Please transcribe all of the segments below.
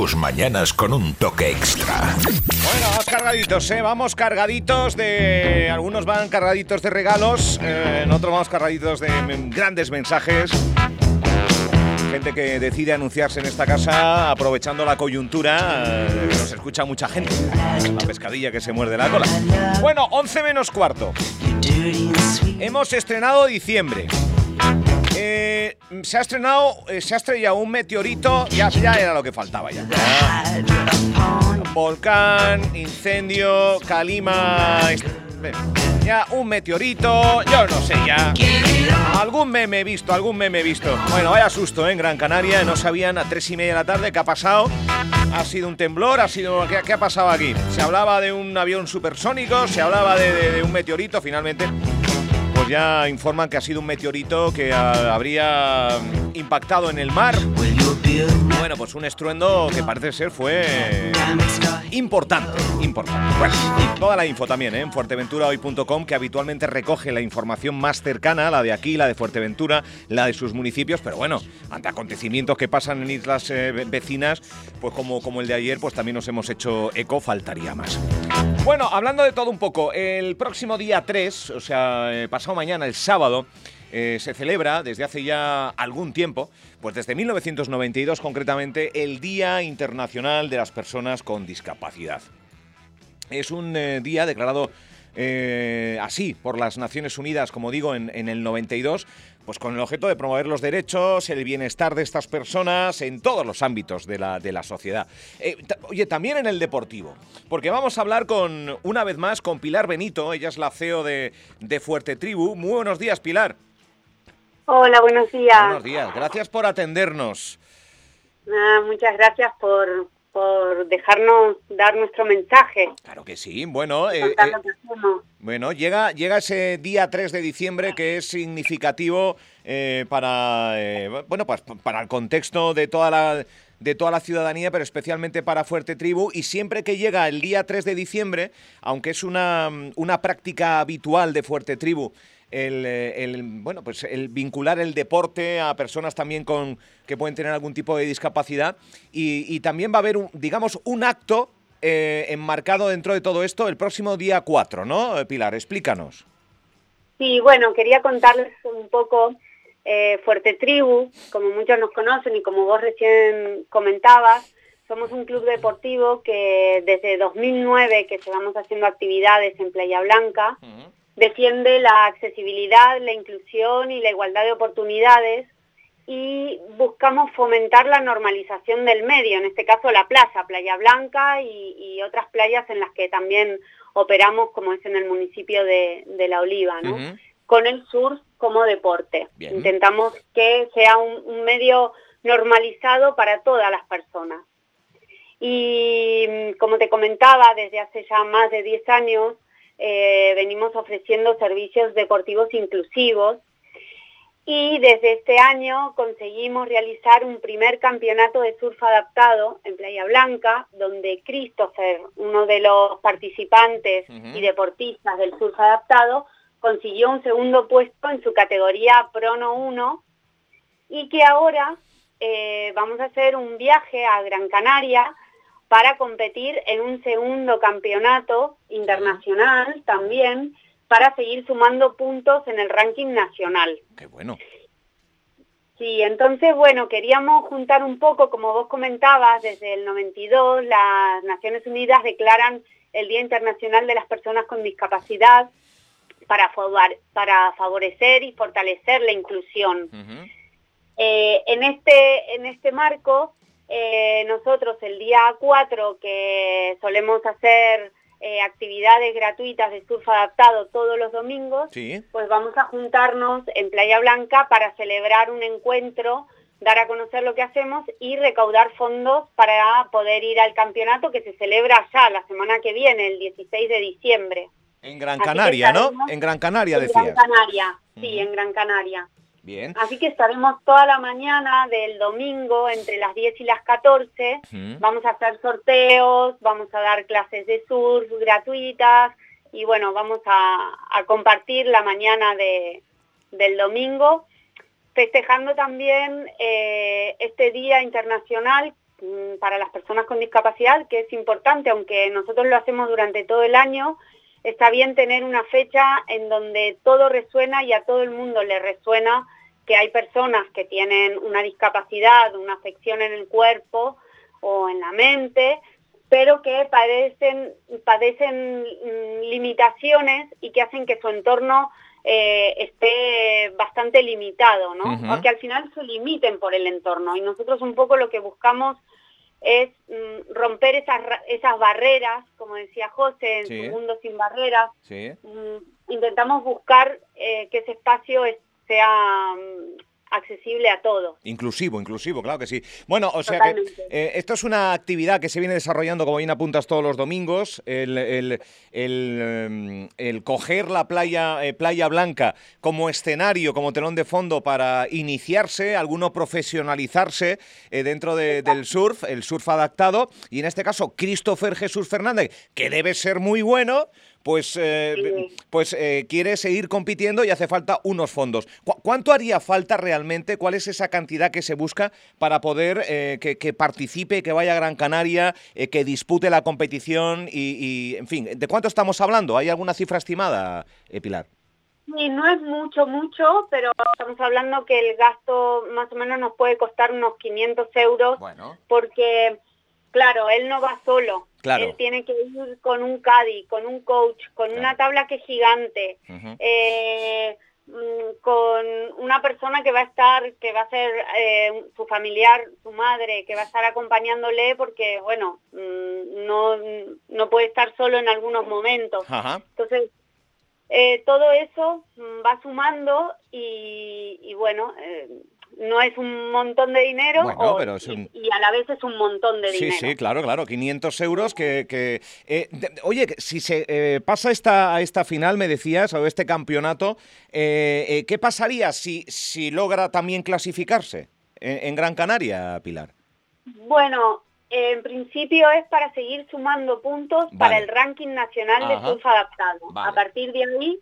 tus mañanas con un toque extra. Bueno, vamos cargaditos, ¿eh? Vamos cargaditos de... Algunos van cargaditos de regalos, eh, en otros vamos cargaditos de grandes mensajes. Gente que decide anunciarse en esta casa aprovechando la coyuntura. eh, nos escucha mucha gente. La pescadilla que se muerde la cola. Bueno, 11 menos cuarto. Hemos estrenado diciembre. Eh, se ha estrenado, eh, se ha estrellado un meteorito, ya, ya era lo que faltaba ya. Volcán, incendio, calima, ven, ya un meteorito, yo no sé ya. Algún meme he visto, algún meme he visto. Bueno, vaya susto ¿eh? en Gran Canaria, no sabían a tres y media de la tarde qué ha pasado. Ha sido un temblor, ha sido ¿qué, ha pasado aquí? Se hablaba de un avión supersónico, se hablaba de, un meteorito, finalmente ya informan que ha sido un meteorito que habría impactado en el mar. Bueno, pues un estruendo que parece ser fue importante, importante. Bueno, toda la info también ¿eh? en fuerteventurahoy.com que habitualmente recoge la información más cercana, la de aquí, la de Fuerteventura, la de sus municipios, pero bueno, ante acontecimientos que pasan en islas eh, ve- vecinas, pues como, como el de ayer, pues también nos hemos hecho eco, faltaría más. Bueno, hablando de todo un poco, el próximo día 3, o sea, eh, pasado mañana, el sábado, eh, se celebra desde hace ya algún tiempo, pues desde 1992 concretamente, el Día Internacional de las Personas con Discapacidad. Es un eh, día declarado eh, así por las Naciones Unidas, como digo, en, el 92, pues con el objeto de promover los derechos, el bienestar de estas personas en todos los ámbitos de la, sociedad. Oye, también en el deportivo, porque vamos a hablar con, una vez más, con Pilar Benito, ella es la CEO de, de Fuerte Tribu. Muy buenos días, Pilar. Hola, buenos días. Buenos días, gracias por atendernos. Ah, muchas gracias por, por dejarnos dar nuestro mensaje. Claro que sí, bueno, eh, eh. Bueno, llega, llega ese día 3 de diciembre que es significativo eh, para, eh, bueno, pues para el contexto de toda la de toda la ciudadanía, pero especialmente para Fuerte Tribu. Y siempre que llega el día 3 de diciembre, aunque es una, una práctica habitual de Fuerte Tribu, el, eh, el, bueno, pues el vincular el deporte a personas también con que pueden tener algún tipo de discapacidad. Y, y también va a haber, un, digamos, un acto eh, enmarcado dentro de todo esto el próximo día 4, ¿no? Eh, Pilar, explícanos. Sí, bueno, quería contarles un poco eh, Fuerte Tribu, como muchos nos conocen y como vos recién comentabas, somos un club deportivo que desde 2009 que llevamos haciendo actividades en Playa Blanca, defiende la accesibilidad, la inclusión y la igualdad de oportunidades y buscamos fomentar la normalización del medio, en este caso la playa, Playa Blanca y, y otras playas en las que también operamos, como es en el municipio de, de La Oliva, ¿no? Con el surf como deporte. Bien. Intentamos que sea un, un medio normalizado para todas las personas. Y como te comentaba, desde hace ya más de 10 años eh, venimos ofreciendo servicios deportivos inclusivos. Y desde este año conseguimos realizar un primer campeonato de surf adaptado en Playa Blanca, donde Christopher, uno de los participantes y deportistas del surf adaptado, consiguió un segundo puesto en su categoría Prono 1 y que ahora eh, vamos a hacer un viaje a Gran Canaria para competir en un segundo campeonato internacional también para seguir sumando puntos en el ranking nacional. Qué bueno. Sí, entonces, bueno, queríamos juntar un poco, como vos comentabas, desde el 92 las Naciones Unidas declaran el Día Internacional de las Personas con Discapacidad para, favor- para favorecer y fortalecer la inclusión. Eh, en, este, en este marco, eh, nosotros el día 4, que solemos hacer eh, actividades gratuitas de surf adaptado todos los domingos, Sí. pues vamos a juntarnos en Playa Blanca para celebrar un encuentro, dar a conocer lo que hacemos y recaudar fondos para poder ir al campeonato que se celebra ya la semana que viene, el 16 de diciembre. En Gran Así Canaria, ¿no? En Gran Canaria en decías. Gran Canaria, sí, en Gran Canaria. Bien. Así que estaremos toda la mañana del domingo entre las 10 y las 14. Ujú. Vamos a hacer sorteos, vamos a dar clases de surf gratuitas y bueno, vamos a, a compartir la mañana de, del domingo, festejando también eh, este Día Internacional mm, para las personas con discapacidad, que es importante, aunque nosotros lo hacemos durante todo el año, está bien tener una fecha en donde todo resuena y a todo el mundo le resuena que hay personas que tienen una discapacidad, una afección en el cuerpo o en la mente, pero que padecen, padecen mm, limitaciones y que hacen que su entorno eh, esté bastante limitado, ¿no? O que al final se limiten por el entorno. Y nosotros un poco lo que buscamos es mm, romper esas, esas barreras, como decía José, en su mundo sin barreras. Mm, intentamos buscar eh, que ese espacio sea accesible a todos. Inclusivo, inclusivo, claro que sí. Bueno, o sea que eh, esto es una actividad que se viene desarrollando, como bien apuntas, todos los domingos, el, el, el, em, coger la playa, eh, playa Blanca como escenario, como telón de fondo para iniciarse, alguno profesionalizarse eh, dentro del surf, el surf adaptado, y en este caso Christopher Jesús Fernández, que debe ser muy bueno, pues, eh, pues eh, quiere seguir compitiendo y hace falta unos fondos. ¿Cuánto haría falta realmente? ¿Cuál es esa cantidad que se busca para poder eh, que, participe, que vaya a Gran Canaria, que dispute la competición y, en fin, ¿de cuánto estamos hablando? ¿Hay alguna cifra estimada, Pilar? Sí, no es mucho, mucho, pero estamos hablando que el gasto más o menos nos puede costar unos 500 euros, bueno. porque Claro, él no va solo. Él tiene que ir con un caddy, con un coach, con una tabla que es gigante, eh, mm, con una persona que va a estar, que va a ser eh, su familiar, su madre, que va a estar acompañándole porque, bueno, mm, no, no puede estar solo en algunos momentos. Entonces, eh, todo eso va sumando y, y bueno, no es un montón de dinero y, a la vez es un montón de dinero. Sí, sí, claro, claro, 500 euros que... que eh, oye, si se eh, pasa esta, a esta final, me decías, o este campeonato, eh, ¿qué pasaría si, si logra también clasificarse en, Gran Canaria, Pilar? Bueno, en principio es para seguir sumando puntos para el ranking nacional de surf adaptado. A partir de ahí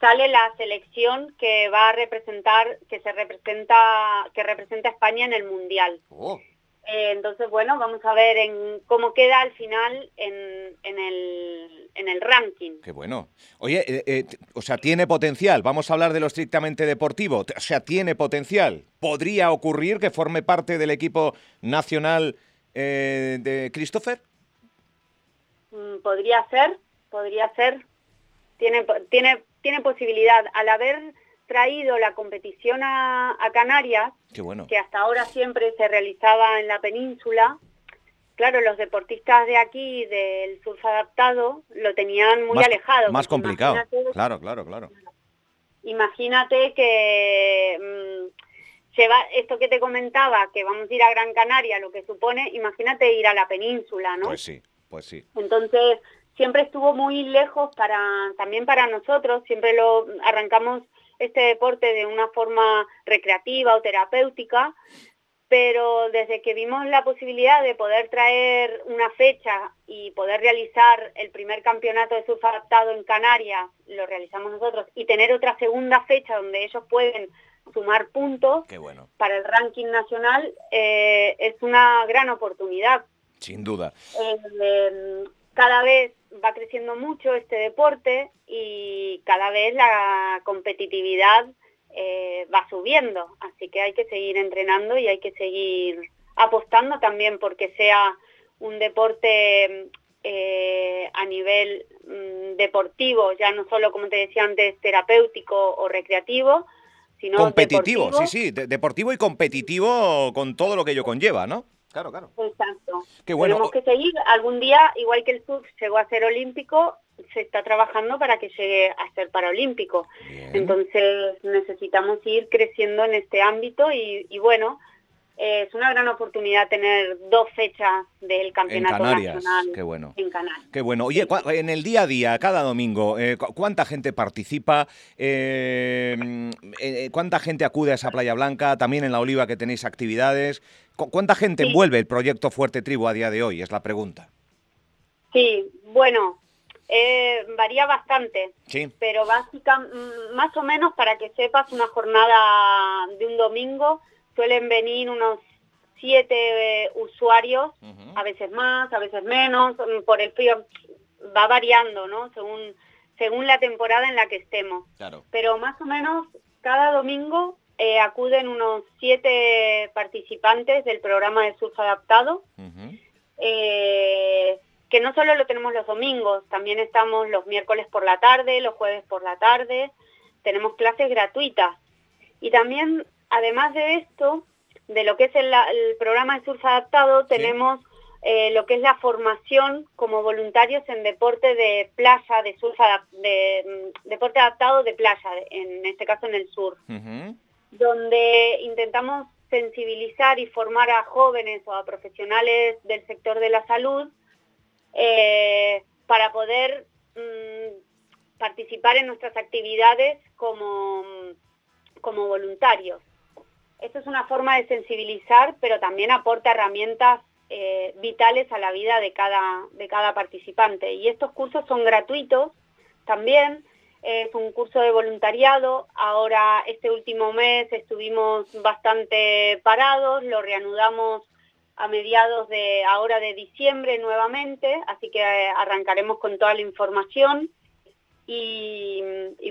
sale la selección que va a representar, que se representa, que representa a España en el Mundial. Oh. Eh, entonces, bueno, vamos a ver en cómo queda al final en, en, el, en el ranking. Qué bueno. Oye, eh, eh, o sea, tiene potencial. Vamos a hablar de lo estrictamente deportivo. O sea, tiene potencial. ¿Podría ocurrir que forme parte del equipo nacional de Christopher? Mm, podría ser, podría ser. Tiene, tiene tiene posibilidad, al haber traído la competición a, Canarias, que hasta ahora siempre se realizaba en la península, claro, los deportistas de aquí, del surf adaptado, lo tenían muy alejado. Más complicado, claro, claro, claro. Imagínate que mm, se va, esto que te comentaba, que vamos a ir a Gran Canaria, lo que supone, imagínate ir a la península, ¿no? Pues sí, pues sí. Entonces, siempre estuvo muy lejos para también para nosotros, siempre lo arrancamos este deporte de una forma recreativa o terapéutica, pero desde que vimos la posibilidad de poder traer una fecha y poder realizar el primer campeonato de surf adaptado en Canarias, lo realizamos nosotros, y tener otra segunda fecha donde ellos pueden sumar puntos para el ranking nacional, eh, es una gran oportunidad. Sin duda. Eh, cada vez va creciendo mucho este deporte y cada vez la competitividad eh, va subiendo, así que hay que seguir entrenando y hay que seguir apostando también porque sea un deporte eh, a nivel mm, deportivo, ya no solo como te decía antes terapéutico o recreativo, sino competitivo, sí, sí, deportivo y competitivo con todo lo que ello conlleva, ¿no? Claro, claro. Exacto. Qué bueno. Tenemos que seguir. Algún día, igual que el surf llegó a ser olímpico, se está trabajando para que llegue a ser paralímpico. Entonces necesitamos ir creciendo en este ámbito y, y bueno, es una gran oportunidad tener dos fechas del campeonato nacional Qué bueno. en Canarias. Qué bueno. Oye, en el día a día, cada domingo, eh, ¿cuánta gente participa? Eh, eh, ¿Cuánta gente acude a esa Playa Blanca? También en La Oliva que tenéis actividades. ¿Cuánta gente envuelve el proyecto Fuerte Tribu a día de hoy? Es la pregunta. Sí, bueno, varía bastante, sí. pero básicamente, más o menos para que sepas, una jornada de un domingo suelen venir unos siete eh, usuarios, a veces más, a veces menos, mm, por el frío va variando, ¿no? Según, según la temporada en la que estemos. Pero más o menos cada domingo eh, acuden unos siete participantes del programa de surf adaptado, eh, que no solo lo tenemos los domingos, también estamos los miércoles por la tarde, los jueves por la tarde, tenemos clases gratuitas. Y también, además de esto, de lo que es el, programa de surf adaptado, tenemos eh, lo que es la formación como voluntarios en deporte de playa, de surf, de, mm, deporte adaptado de playa, en este caso en el sur. Donde intentamos sensibilizar y formar a jóvenes o a profesionales del sector de la salud eh, para poder mm, participar en nuestras actividades como, como voluntarios. Esto es una forma de sensibilizar, pero también aporta herramientas eh, vitales a la vida de cada, de cada participante. Y estos cursos son gratuitos también, es un curso de voluntariado. Ahora, este último mes estuvimos bastante parados, lo reanudamos a mediados de ahora de diciembre nuevamente, así que eh, arrancaremos con toda la información. Y,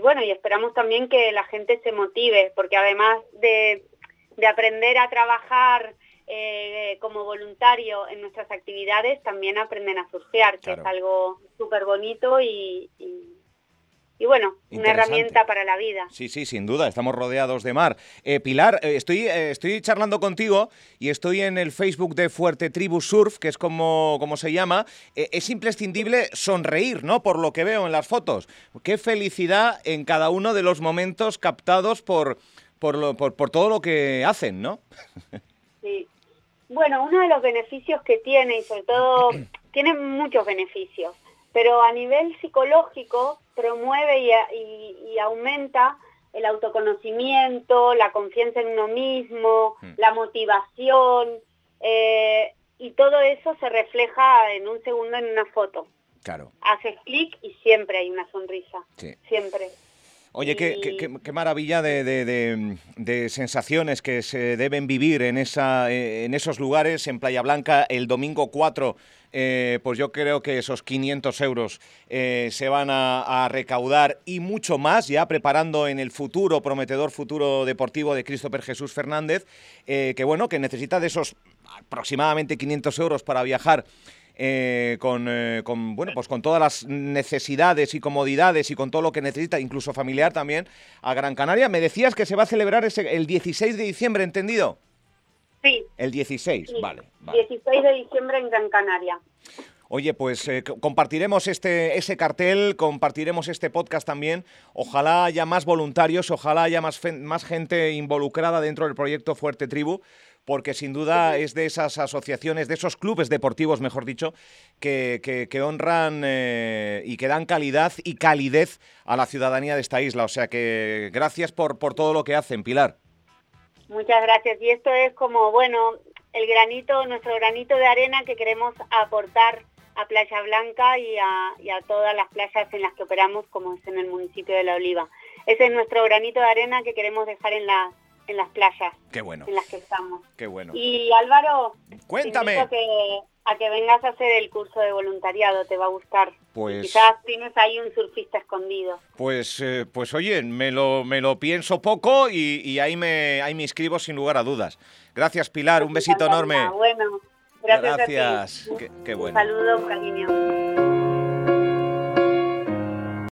bueno, y esperamos también que la gente se motive, porque además de, aprender a trabajar eh, como voluntario en nuestras actividades, también aprenden a surfear, que es algo súper bonito y y bueno, una herramienta para la vida. Sí, sí, sin duda, estamos rodeados de mar. Eh, Pilar, eh, estoy, eh, estoy charlando contigo y estoy en el Facebook de Fuerte Tribu Surf, que es como, como se llama. es imprescindible sonreír, ¿no? Por lo que veo en las fotos. Qué felicidad en cada uno de los momentos captados por, por, por, por todo lo que hacen, ¿no? Sí. Bueno, uno de los beneficios que tiene, y sobre todo, tiene muchos beneficios pero a nivel psicológico promueve y, aumenta el autoconocimiento, la confianza en uno mismo, hmm. la motivación, eh, y todo eso se refleja en un segundo en una foto. Claro. Haces clic y siempre hay una sonrisa. Siempre. Oye, qué, maravilla de, sensaciones que se deben vivir en, esa, en esos lugares, en Playa Blanca, el domingo 4. Eh, pues yo creo que esos 500 euros eh, se van a, recaudar y mucho más, ya preparando en el futuro, prometedor futuro deportivo de Christopher Jesús Fernández, eh, que bueno, que necesita de esos aproximadamente 500 euros para viajar eh, con, eh, con, bueno, pues con todas las necesidades y comodidades y con todo lo que necesita, incluso familiar también, a Gran Canaria. Me decías que se va a celebrar ese, el 16 de diciembre, ¿entendido? Sí. El 16, vale, 16 de diciembre en Gran Canaria. Oye, pues eh, compartiremos este, ese cartel, compartiremos este podcast también. Ojalá haya más voluntarios, ojalá haya más, más gente involucrada dentro del proyecto Fuerte Tribu, porque sin duda es de esas asociaciones, de esos clubes deportivos, mejor dicho, que, que, honran eh, y que dan calidad y calidez a la ciudadanía de esta isla. O sea que gracias por, por todo lo que hacen, Pilar. Muchas gracias. Y esto es como, bueno, el granito, nuestro granito de arena que queremos aportar a Playa Blanca y a, y a todas las playas en las que operamos, como es en el municipio de La Oliva. Ese es nuestro granito de arena que queremos dejar en la en las playas Qué bueno. en las que estamos. Qué bueno. Y Álvaro, cuéntame. A que, a que vengas a hacer el curso de voluntariado, te va a gustar. Pues quizás tienes ahí un surfista escondido. Pues, eh, pues oye, me lo, me lo pienso poco y, ahí me ahí me inscribo sin lugar a dudas. Gracias Pilar, un besito enorme. Bueno, gracias. Gracias. Qué, qué bueno. Un saludo, un cariño.